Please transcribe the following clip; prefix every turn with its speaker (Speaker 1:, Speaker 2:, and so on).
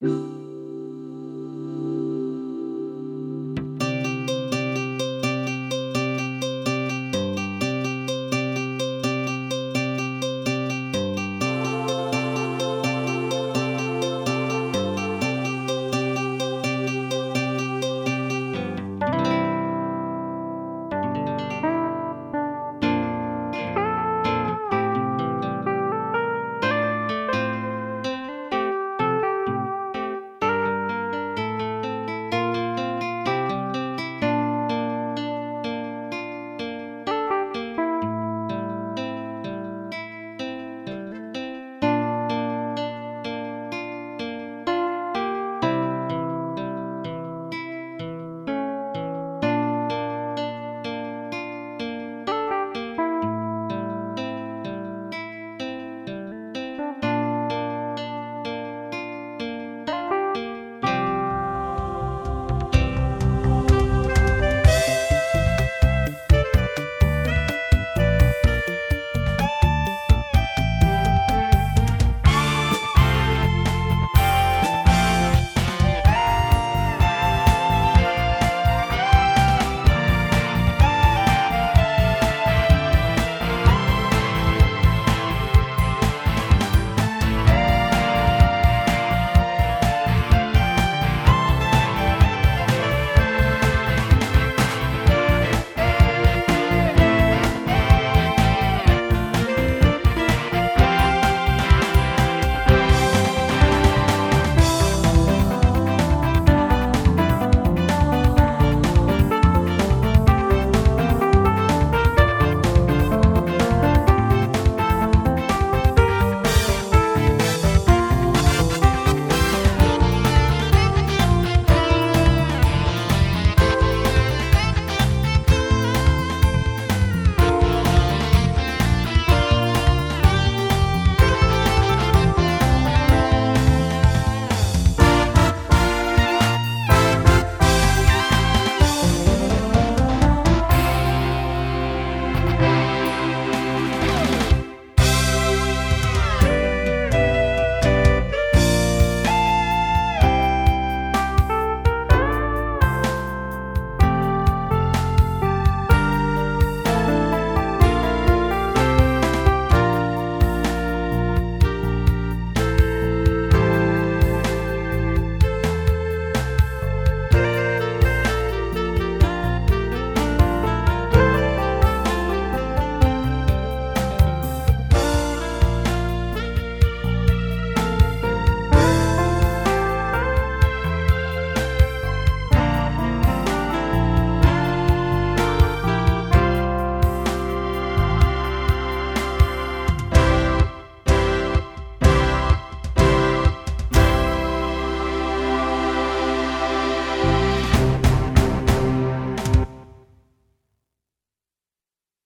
Speaker 1: you